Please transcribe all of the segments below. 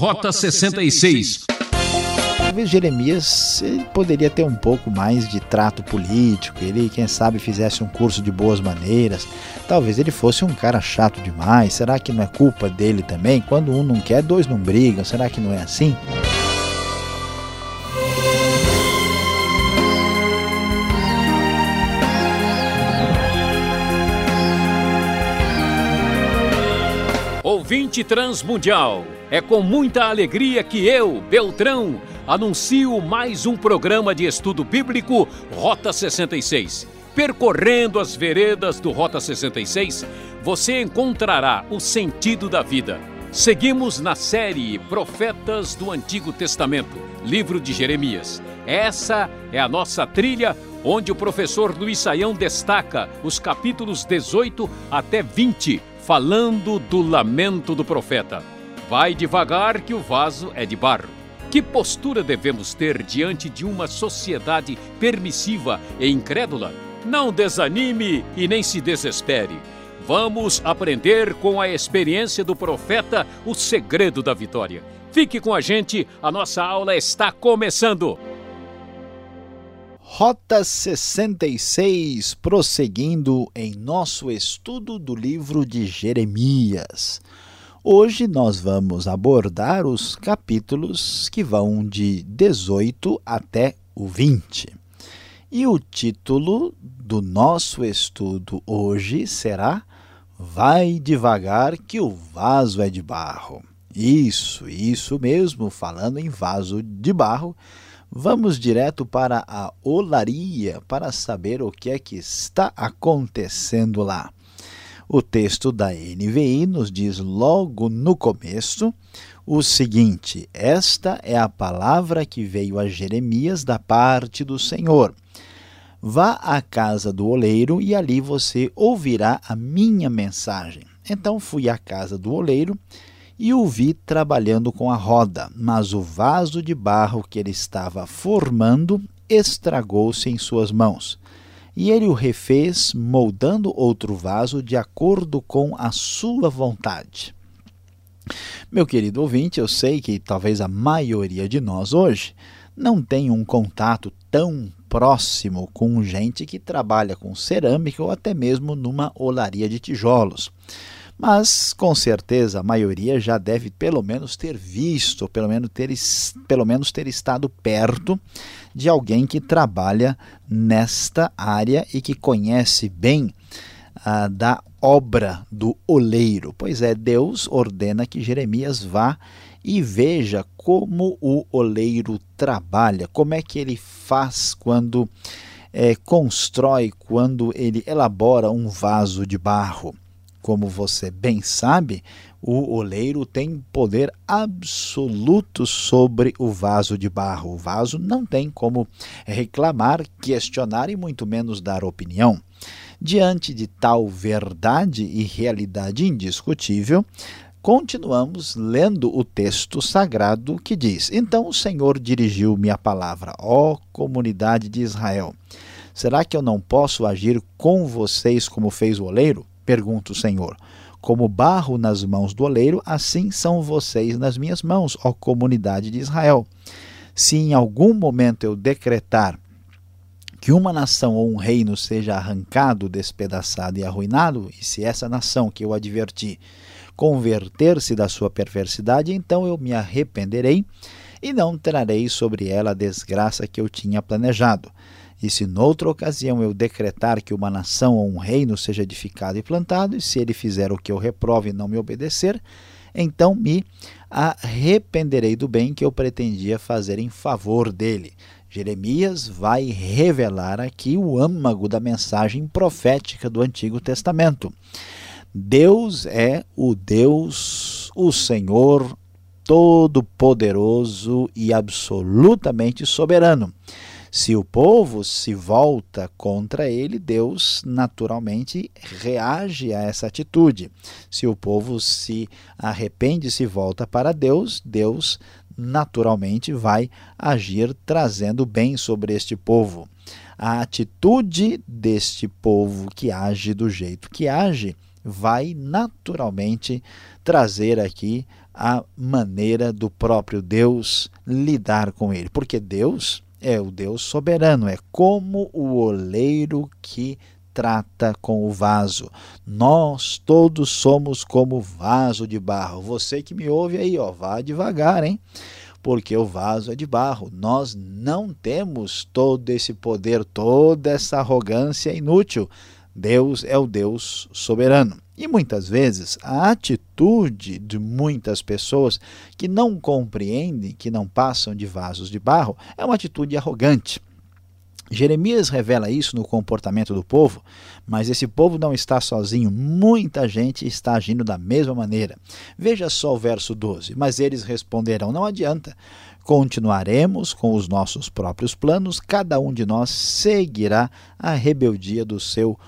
Rota 66. Talvez Jeremias poderia ter um pouco mais de trato político, ele, quem sabe, fizesse um curso de boas maneiras. Talvez ele fosse um cara chato demais. Será que não é culpa dele também? Quando um não quer, dois não brigam. Será que não é assim? Ouvinte Transmundial, é com muita alegria que eu, Beltrão, anuncio mais um programa de estudo bíblico Rota 66. Percorrendo as veredas do Rota 66, você encontrará o sentido da vida. Seguimos na série Profetas do Antigo Testamento, livro de Jeremias. Essa é a nossa trilha onde o professor Luiz Saião destaca os capítulos 18 até 20 falando do lamento do profeta. Vai devagar que o vaso é de barro. Que postura devemos ter diante de uma sociedade permissiva e incrédula? Não desanime e nem se desespere. Vamos aprender com a experiência do profeta o segredo da vitória. Fique com a gente, a nossa aula está começando. Rota 66, prosseguindo em nosso estudo do livro de Jeremias. Hoje nós vamos abordar os capítulos que vão de 18 até o 20. E o título do nosso estudo hoje será Vai devagar que o vaso é de barro. Isso, isso mesmo, falando em vaso de barro Vamos direto para a olaria para saber o que é que está acontecendo lá. O texto da NVI nos diz logo no começo o seguinte: Esta é a palavra que veio a Jeremias da parte do Senhor. Vá à casa do oleiro e ali você ouvirá a minha mensagem. Então fui à casa do oleiro e o vi trabalhando com a roda, mas o vaso de barro que ele estava formando estragou-se em suas mãos. E ele o refez, moldando outro vaso de acordo com a sua vontade. Meu querido ouvinte, eu sei que talvez a maioria de nós hoje não tem um contato tão próximo com gente que trabalha com cerâmica ou até mesmo numa olaria de tijolos mas com certeza a maioria já deve pelo menos ter visto, pelo menos ter, pelo menos ter estado perto de alguém que trabalha nesta área e que conhece bem ah, da obra do oleiro. Pois é, Deus ordena que Jeremias vá e veja como o oleiro trabalha, como é que ele faz quando é, constrói, quando ele elabora um vaso de barro. Como você bem sabe, o oleiro tem poder absoluto sobre o vaso de barro. O vaso não tem como reclamar, questionar e muito menos dar opinião. Diante de tal verdade e realidade indiscutível, continuamos lendo o texto sagrado que diz: Então o Senhor dirigiu-me a palavra, ó comunidade de Israel. Será que eu não posso agir com vocês como fez o oleiro? Pergunta o Senhor. Como barro nas mãos do oleiro, assim são vocês nas minhas mãos, ó comunidade de Israel. Se em algum momento eu decretar que uma nação ou um reino seja arrancado, despedaçado e arruinado, e se essa nação que eu adverti converter-se da sua perversidade, então eu me arrependerei e não trarei sobre ela a desgraça que eu tinha planejado. E se noutra ocasião eu decretar que uma nação ou um reino seja edificado e plantado, e se ele fizer o que eu reprovo e não me obedecer, então me arrependerei do bem que eu pretendia fazer em favor dele. Jeremias vai revelar aqui o âmago da mensagem profética do Antigo Testamento. Deus é o Deus, o Senhor Todo-Poderoso e absolutamente soberano. Se o povo se volta contra ele, Deus naturalmente reage a essa atitude. Se o povo se arrepende se volta para Deus, Deus naturalmente vai agir trazendo bem sobre este povo. A atitude deste povo que age do jeito que age vai naturalmente trazer aqui a maneira do próprio Deus lidar com ele, porque Deus é o Deus soberano, é como o oleiro que trata com o vaso. Nós todos somos como vaso de barro. Você que me ouve aí, ó, vá devagar, hein? Porque o vaso é de barro. Nós não temos todo esse poder, toda essa arrogância inútil. Deus é o Deus soberano. E muitas vezes a atitude de muitas pessoas que não compreendem, que não passam de vasos de barro, é uma atitude arrogante. Jeremias revela isso no comportamento do povo, mas esse povo não está sozinho, muita gente está agindo da mesma maneira. Veja só o verso 12: Mas eles responderão: Não adianta, continuaremos com os nossos próprios planos, cada um de nós seguirá a rebeldia do seu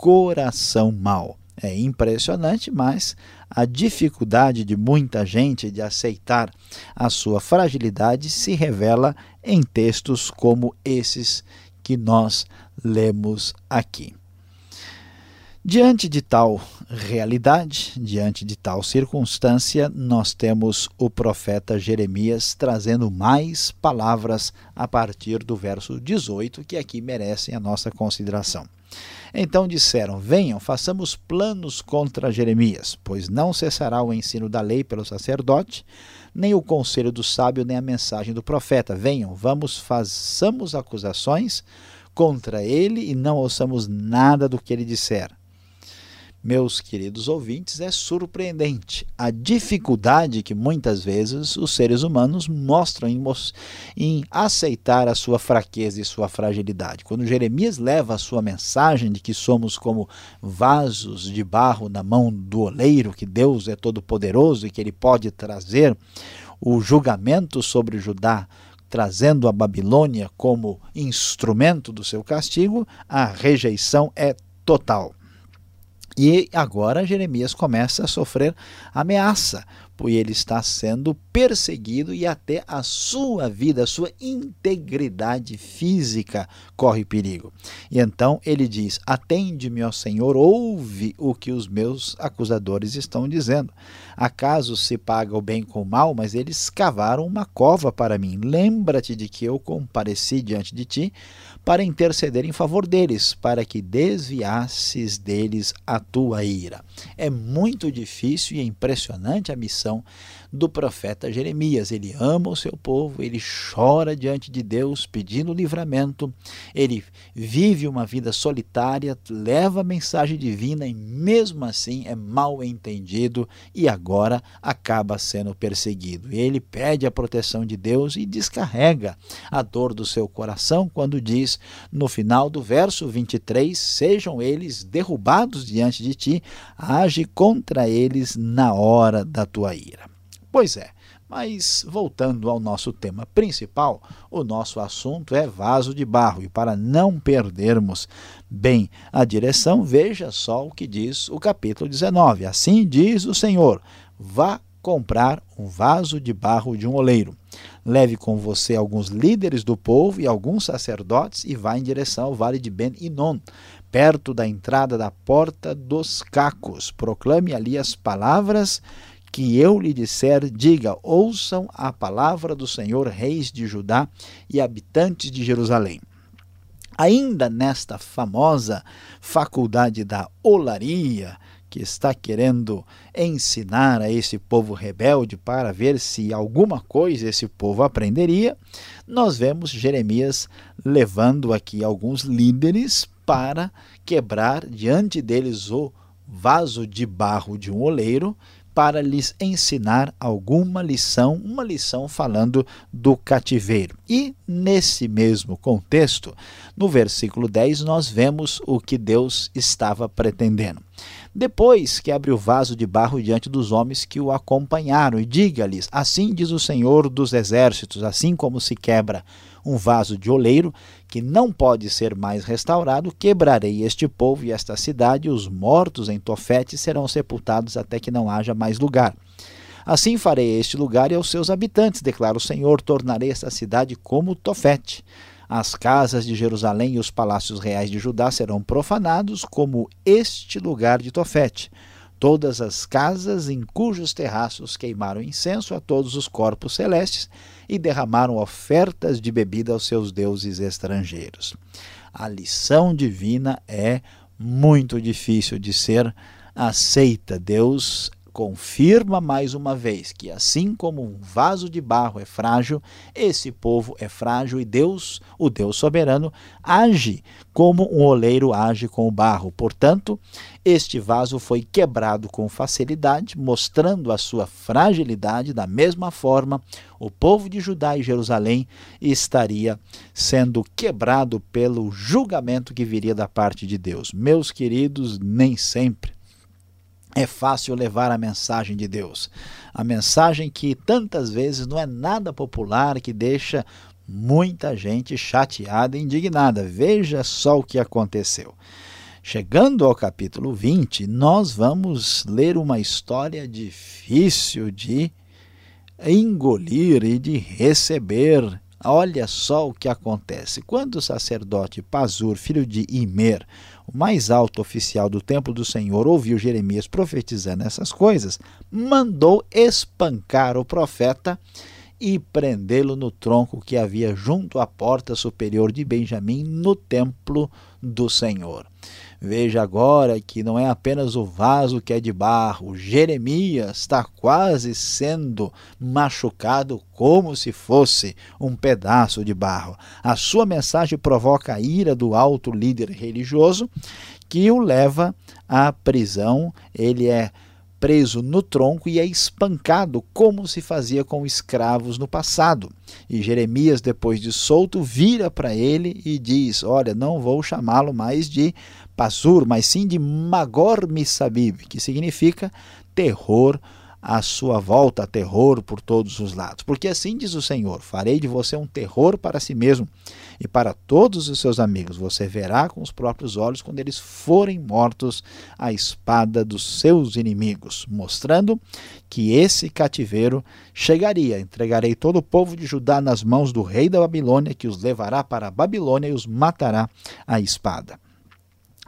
coração mau. É impressionante, mas a dificuldade de muita gente de aceitar a sua fragilidade se revela em textos como esses que nós lemos aqui. Diante de tal realidade, diante de tal circunstância, nós temos o profeta Jeremias trazendo mais palavras a partir do verso 18, que aqui merecem a nossa consideração. Então disseram: Venham, façamos planos contra Jeremias, pois não cessará o ensino da lei pelo sacerdote, nem o conselho do sábio, nem a mensagem do profeta. Venham, vamos, façamos acusações contra ele e não ouçamos nada do que ele disser meus queridos ouvintes, é surpreendente a dificuldade que muitas vezes os seres humanos mostram em, em, aceitar a sua fraqueza e sua fragilidade. Quando Jeremias leva a sua mensagem de que somos como vasos de barro na mão do oleiro, que Deus é todo-poderoso e que ele pode trazer o julgamento sobre Judá trazendo a Babilônia como instrumento do seu castigo, a rejeição é total. E agora Jeremias começa a sofrer ameaça, pois ele está sendo perseguido e até a sua vida, a sua integridade física corre perigo. E então ele diz: Atende-me, ó Senhor, ouve o que os meus acusadores estão dizendo. Acaso se paga o bem com o mal, mas eles cavaram uma cova para mim. Lembra-te de que eu compareci diante de ti para interceder em favor deles, para que desviasses deles a tua ira. É muito difícil e é impressionante a missão do profeta Jeremias. Ele ama o seu povo, ele chora diante de Deus pedindo livramento, ele vive uma vida solitária, leva a mensagem divina e mesmo assim é mal entendido e agora acaba sendo perseguido. Ele pede a proteção de Deus e descarrega a dor do seu coração quando diz no final do verso 23: Sejam eles derrubados diante de ti, age contra eles na hora da tua ira. Pois é, mas voltando ao nosso tema principal, o nosso assunto é vaso de barro. E para não perdermos bem a direção, veja só o que diz o capítulo 19. Assim diz o Senhor: vá comprar um vaso de barro de um oleiro. Leve com você alguns líderes do povo e alguns sacerdotes e vá em direção ao vale de Ben-Inon, perto da entrada da porta dos cacos. Proclame ali as palavras que eu lhe disser, diga: ouçam a palavra do Senhor, reis de Judá e habitantes de Jerusalém. Ainda nesta famosa faculdade da olaria, que está querendo ensinar a esse povo rebelde para ver se alguma coisa esse povo aprenderia, nós vemos Jeremias levando aqui alguns líderes para quebrar diante deles o vaso de barro de um oleiro para lhes ensinar alguma lição, uma lição falando do cativeiro. E nesse mesmo contexto, no versículo 10, nós vemos o que Deus estava pretendendo. Depois que abre o vaso de barro diante dos homens que o acompanharam, e diga-lhes: Assim diz o Senhor dos Exércitos, assim como se quebra um vaso de oleiro que não pode ser mais restaurado, quebrarei este povo e esta cidade, e os mortos em Tofete serão sepultados até que não haja mais lugar. Assim farei este lugar e aos seus habitantes, declara o Senhor, tornarei esta cidade como Tofete. As casas de Jerusalém e os palácios reais de Judá serão profanados como este lugar de Tofete. todas as casas em cujos terraços queimaram incenso a todos os corpos celestes e derramaram ofertas de bebida aos seus deuses estrangeiros. A lição divina é muito difícil de ser aceita. Deus confirma mais uma vez que, assim como um vaso de barro é frágil, esse povo é frágil e Deus, o Deus soberano, age como um oleiro age com o barro. Portanto, este vaso foi quebrado com facilidade, mostrando a sua fragilidade. Da mesma forma, o povo de Judá e Jerusalém estaria sendo quebrado pelo julgamento que viria da parte de Deus. Meus queridos, nem sempre é fácil levar a mensagem de Deus. A mensagem que tantas vezes não é nada popular, que deixa muita gente chateada e indignada. Veja só o que aconteceu. Chegando ao capítulo 20, nós vamos ler uma história difícil de engolir e de receber. Olha só o que acontece. Quando o sacerdote Pazur, filho de Imer, o mais alto oficial do templo do Senhor, ouviu Jeremias profetizando essas coisas, mandou espancar o profeta e prendê-lo no tronco que havia junto à porta superior de Benjamim, no templo do Senhor. Veja agora que não é apenas o vaso que é de barro, Jeremias está quase sendo machucado como se fosse um pedaço de barro. A sua mensagem provoca a ira do alto líder religioso que o leva à prisão. Ele é preso no tronco e é espancado, como se fazia com escravos no passado. E Jeremias, depois de solto, vira para ele e diz: Olha, não vou chamá-lo mais de Mas sim de Magor Misabib, que significa terror à sua volta, terror por todos os lados. Porque assim diz o Senhor: farei de você um terror para si mesmo e para todos os seus amigos. Você verá com os próprios olhos quando eles forem mortos a espada dos seus inimigos, mostrando que esse cativeiro chegaria. Entregarei todo o povo de Judá nas mãos do rei da Babilônia, que os levará para a Babilônia e os matará a espada.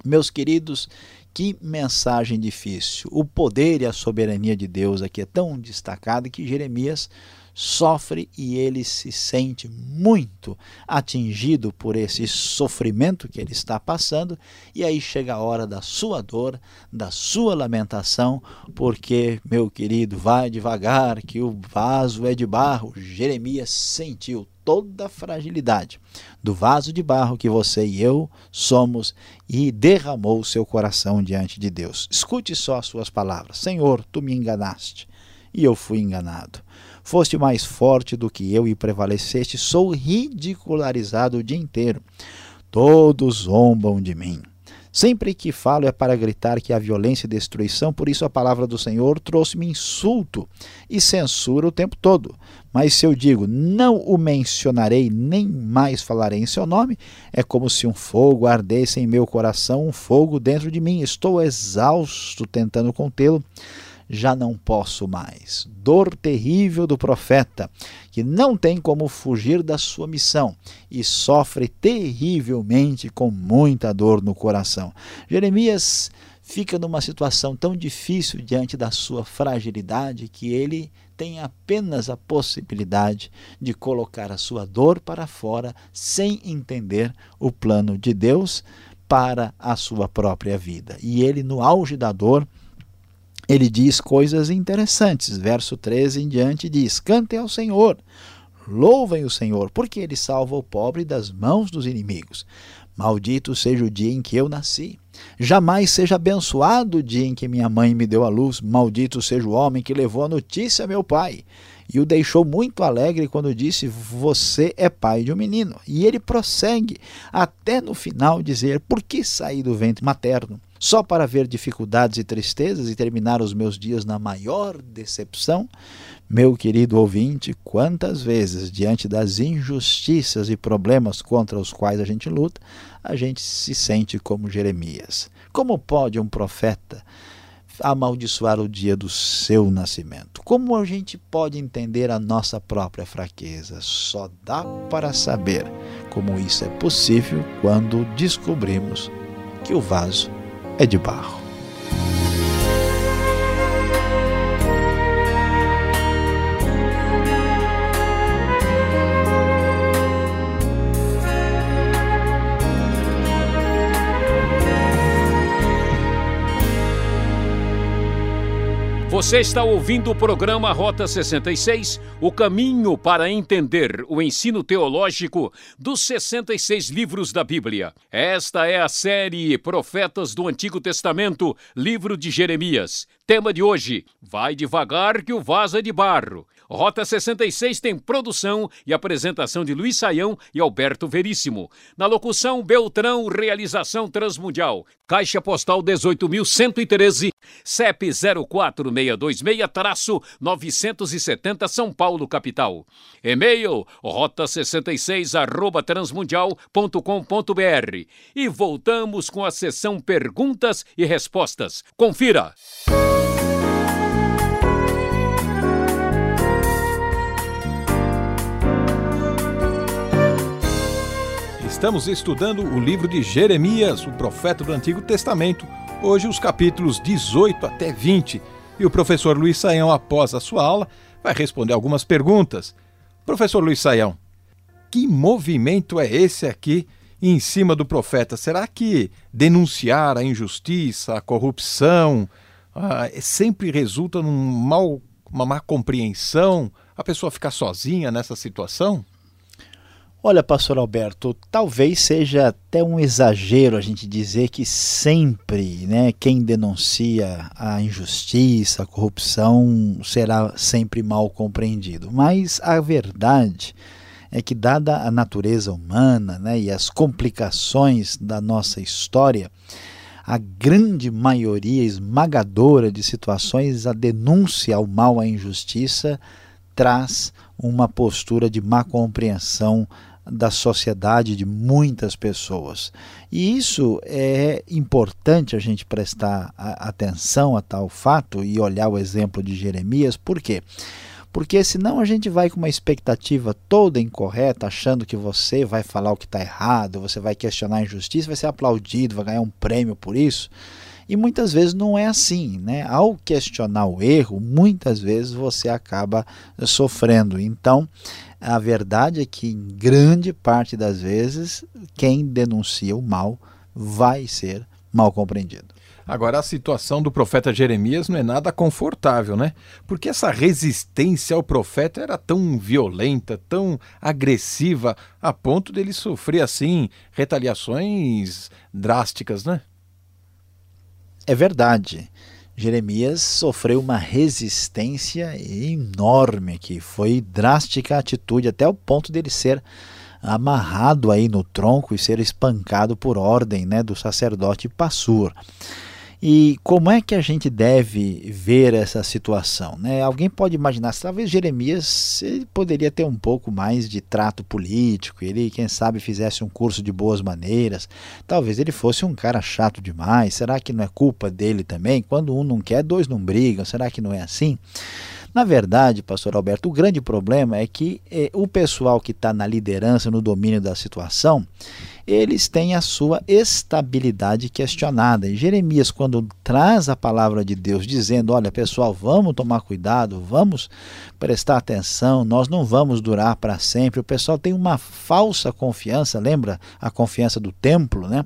Meus queridos, que mensagem difícil. O poder e a soberania de Deus aqui é tão destacado que Jeremias sofre e ele se sente muito atingido por esse sofrimento que ele está passando, e aí chega a hora da sua dor, da sua lamentação, porque, meu querido, vai devagar, que o vaso é de barro. Jeremias sentiu toda a fragilidade do vaso de barro que você e eu somos e derramou seu coração diante de Deus. Escute só as suas palavras: Senhor, tu me enganaste e eu fui enganado. Foste mais forte do que eu e prevaleceste, sou ridicularizado o dia inteiro. Todos zombam de mim. Sempre que falo é para gritar que há violência e destruição, por isso a palavra do Senhor trouxe-me insulto e censura o tempo todo. Mas se eu digo, não o mencionarei, nem mais falarei em seu nome, é como se um fogo ardesse em meu coração, um fogo dentro de mim. Estou exausto tentando contê-lo já não posso mais. Dor terrível do profeta, que não tem como fugir da sua missão e sofre terrivelmente com muita dor no coração. Jeremias fica numa situação tão difícil diante da sua fragilidade que ele tem apenas a possibilidade de colocar a sua dor para fora sem entender o plano de Deus para a sua própria vida. E ele, no auge da dor, ele diz coisas interessantes. Verso 13 em diante diz: Cantem ao Senhor, louvem o Senhor, porque ele salva o pobre das mãos dos inimigos. Maldito seja o dia em que eu nasci. Jamais seja abençoado o dia em que minha mãe me deu a luz. Maldito seja o homem que levou a notícia a meu pai. E o deixou muito alegre quando disse: Você é pai de um menino. E ele prossegue até no final dizer: Por que saí do ventre materno? Só para ver dificuldades e tristezas e terminar os meus dias na maior decepção? Meu querido ouvinte, quantas vezes, diante das injustiças e problemas contra os quais a gente luta, a gente se sente como Jeremias? Como pode um profeta amaldiçoar o dia do seu nascimento? Como a gente pode entender a nossa própria fraqueza? Só dá para saber como isso é possível quando descobrimos que o vaso é de barro. Você está ouvindo o programa Rota 66, o caminho para entender o ensino teológico dos 66 livros da Bíblia. Esta é a série Profetas do Antigo Testamento, livro de Jeremias. Tema de hoje: Vai devagar que o vaso é de barro. Rota 66 tem produção e apresentação de Luiz Saião e Alberto Veríssimo. Na locução, Beltrão, realização Transmundial. Caixa Postal 18.113, CEP 04626-970 São Paulo, capital. E-mail rota66 arroba transmundial.com.br. E voltamos com a sessão Perguntas e Respostas. Confira! Estamos estudando o livro de Jeremias, o profeta do Antigo Testamento, hoje os capítulos 18 até 20. E o professor Luiz Saião, após a sua aula, vai responder algumas perguntas. Professor Luiz Saião, que movimento é esse aqui em cima do profeta? Será que denunciar a injustiça, a corrupção, ah, sempre resulta num mal, uma má compreensão? A pessoa ficar sozinha nessa situação? Olha, pastor Alberto, talvez seja até um exagero a gente dizer que sempre, né, quem denuncia a injustiça, a corrupção será sempre mal compreendido. Mas a verdade é que dada a natureza humana, né, e as complicações da nossa história, a grande maioria esmagadora de situações a denúncia ao mal, à injustiça traz uma postura de má compreensão da sociedade de muitas pessoas. E isso é importante a gente prestar atenção a tal fato e olhar o exemplo de Jeremias, por quê? Porque senão a gente vai com uma expectativa toda incorreta, achando que você vai falar o que está errado, você vai questionar a injustiça, vai ser aplaudido, vai ganhar um prêmio por isso. E muitas vezes não é assim, né? Ao questionar o erro, muitas vezes você acaba sofrendo. Então, a verdade é que, em grande parte das vezes, quem denuncia o mal vai ser mal compreendido. Agora, a situação do profeta Jeremias não é nada confortável, né? Porque essa resistência ao profeta era tão violenta, tão agressiva, a ponto dele sofrer, assim, retaliações drásticas, né? É verdade. Jeremias sofreu uma resistência enorme que foi drástica a atitude até o ponto dele ser amarrado aí no tronco e ser espancado por ordem né, do sacerdote Passur. E como é que a gente deve ver essa situação? Né? Alguém pode imaginar, talvez Jeremias poderia ter um pouco mais de trato político, ele, quem sabe, fizesse um curso de boas maneiras, talvez ele fosse um cara chato demais. Será que não é culpa dele também? Quando um não quer, dois não brigam. Será que não é assim? Na verdade, pastor Alberto, o grande problema é que eh, o pessoal que está na liderança, no domínio da situação, eles têm a sua estabilidade questionada. E Jeremias, quando traz a palavra de Deus dizendo: Olha, pessoal, vamos tomar cuidado, vamos prestar atenção, nós não vamos durar para sempre. O pessoal tem uma falsa confiança, lembra a confiança do templo, né?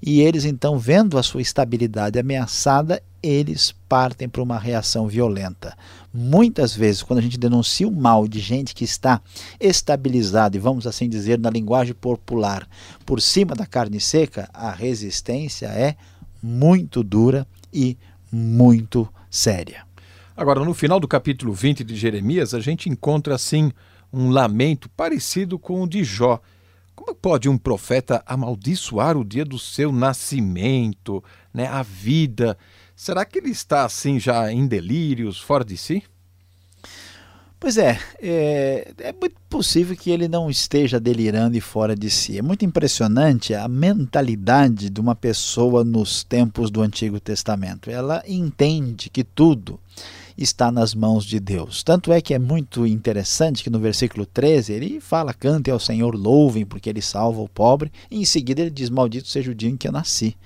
E eles então, vendo a sua estabilidade ameaçada, eles partem para uma reação violenta. Muitas vezes, quando a gente denuncia o mal de gente que está estabilizada, e vamos assim dizer, na linguagem popular, por cima da carne seca, a resistência é muito dura e muito séria. Agora, no final do capítulo 20 de Jeremias, a gente encontra assim um lamento parecido com o de Jó. Como pode um profeta amaldiçoar o dia do seu nascimento, né, a vida? Será que ele está assim já em delírios, fora de si? Pois é, é, é, muito possível que ele não esteja delirando e fora de si. É muito impressionante a mentalidade de uma pessoa nos tempos do Antigo Testamento. Ela entende que tudo está nas mãos de Deus. Tanto é que é muito interessante que no versículo 13 ele fala: Cantem ao Senhor, louvem, porque ele salva o pobre. E em seguida ele diz: Maldito seja o dia em que eu nasci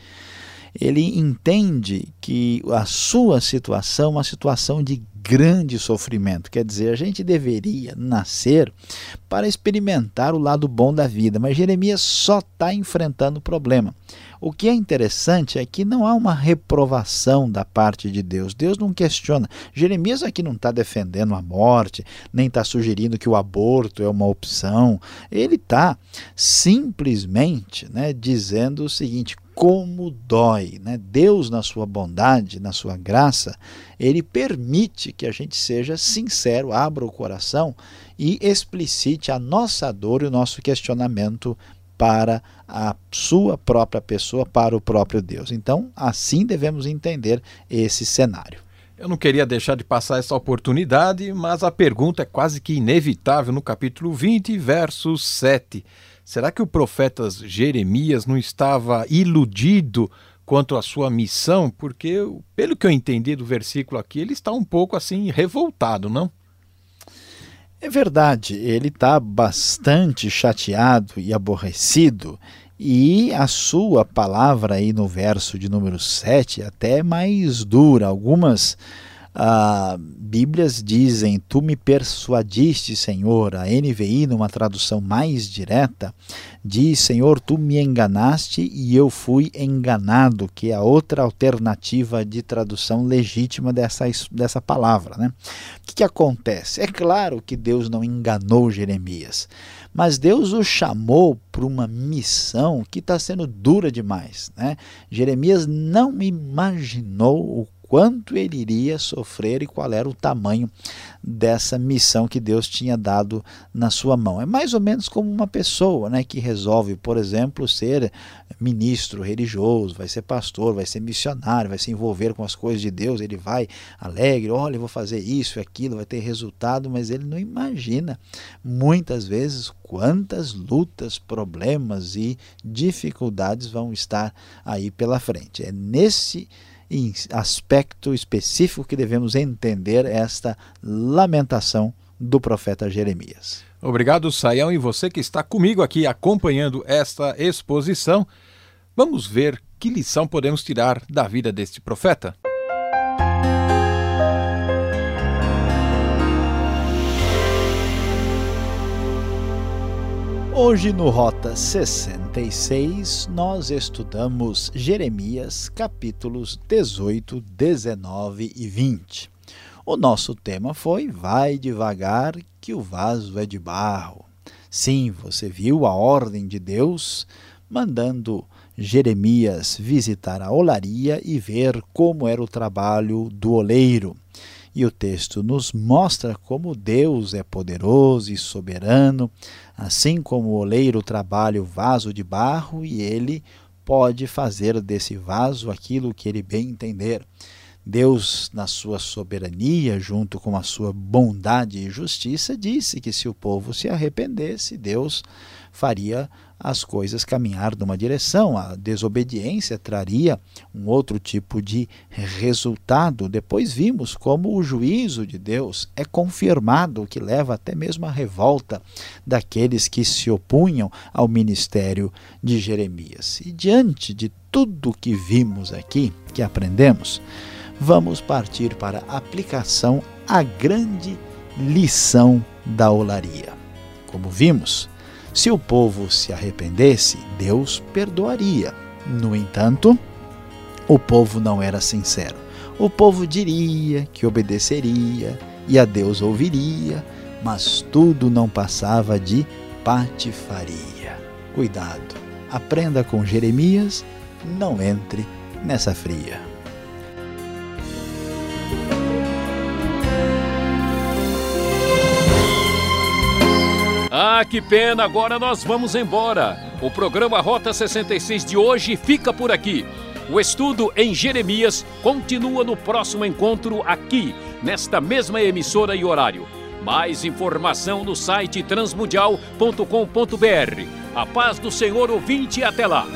ele entende que a sua situação é uma situação de grande sofrimento. Quer dizer, a gente deveria nascer para experimentar o lado bom da vida, mas Jeremias só está enfrentando o problema. O que é interessante é que não há uma reprovação da parte de Deus. Deus não questiona. Jeremias aqui não está defendendo a morte, nem está sugerindo que o aborto é uma opção. Ele está simplesmente né, dizendo o seguinte: como dói. Né? Deus, na sua bondade, na sua graça, ele permite que a gente seja sincero, abra o coração e explicite a nossa dor e o nosso questionamento para a sua própria pessoa, para o próprio Deus. Então, assim devemos entender esse cenário. Eu não queria deixar de passar essa oportunidade, mas a pergunta é quase que inevitável no capítulo 20, verso 7. Será que o profeta Jeremias não estava iludido quanto à sua missão? Porque, pelo que eu entendi do versículo aqui, ele está um pouco assim revoltado, não? É verdade, ele está bastante chateado e aborrecido, e a sua palavra aí no verso de número 7 é até mais dura. Algumas ah, Bíblias dizem: Tu me persuadiste, Senhor. A NVI, numa tradução mais direta, diz: Senhor, tu me enganaste e eu fui enganado, que é a outra alternativa de tradução legítima dessa, dessa palavra. Né? O que, que acontece? É claro que Deus não enganou Jeremias, mas Deus o chamou para uma missão que está sendo dura demais. Né? Jeremias não imaginou o quanto ele iria sofrer e qual era o tamanho dessa missão que Deus tinha dado na sua mão. É mais ou menos como uma pessoa né, que resolve, por exemplo, ser ministro religioso, vai ser pastor, vai ser missionário, vai se envolver com as coisas de Deus, ele vai alegre, olha, vou fazer isso e aquilo, vai ter resultado, mas ele não imagina muitas vezes quantas lutas, problemas e dificuldades vão estar aí pela frente. É nesse aspecto específico que devemos entender esta lamentação do profeta Jeremias. Obrigado, Saião, e você que está comigo aqui acompanhando esta exposição. Vamos ver que lição podemos tirar da vida deste profeta. Hoje no Rota 66 nós estudamos Jeremias capítulos 18, 19 e 20. O nosso tema foi Vai devagar que o vaso é de barro. Sim, você viu a ordem de Deus mandando Jeremias visitar a olaria e ver como era o trabalho do oleiro. E o texto nos mostra como Deus é poderoso e soberano, assim como o oleiro trabalha o vaso de barro e ele pode fazer desse vaso aquilo que ele bem entender. Deus, na sua soberania, junto com a sua bondade e justiça, disse que se o povo se arrependesse, Deus faria as coisas caminhar numa direção. A desobediência traria um outro tipo de resultado. Depois vimos como o juízo de Deus é confirmado, o que leva até mesmo à revolta daqueles que se opunham ao ministério de Jeremias. E diante de tudo que vimos aqui, que aprendemos, vamos partir para a aplicação à grande lição da olaria. Como vimos, se o povo se arrependesse, Deus perdoaria. No entanto, o povo não era sincero. O povo diria que obedeceria e a Deus ouviria, mas tudo não passava de patifaria. Cuidado, aprenda com Jeremias, não entre nessa fria. Ah, que pena, agora nós vamos embora. O programa Rota 66 de hoje fica por aqui. O estudo em Jeremias continua no próximo encontro aqui, nesta mesma emissora e horário. Mais informação no site transmundial.com.br. A paz do Senhor ouvinte e até lá.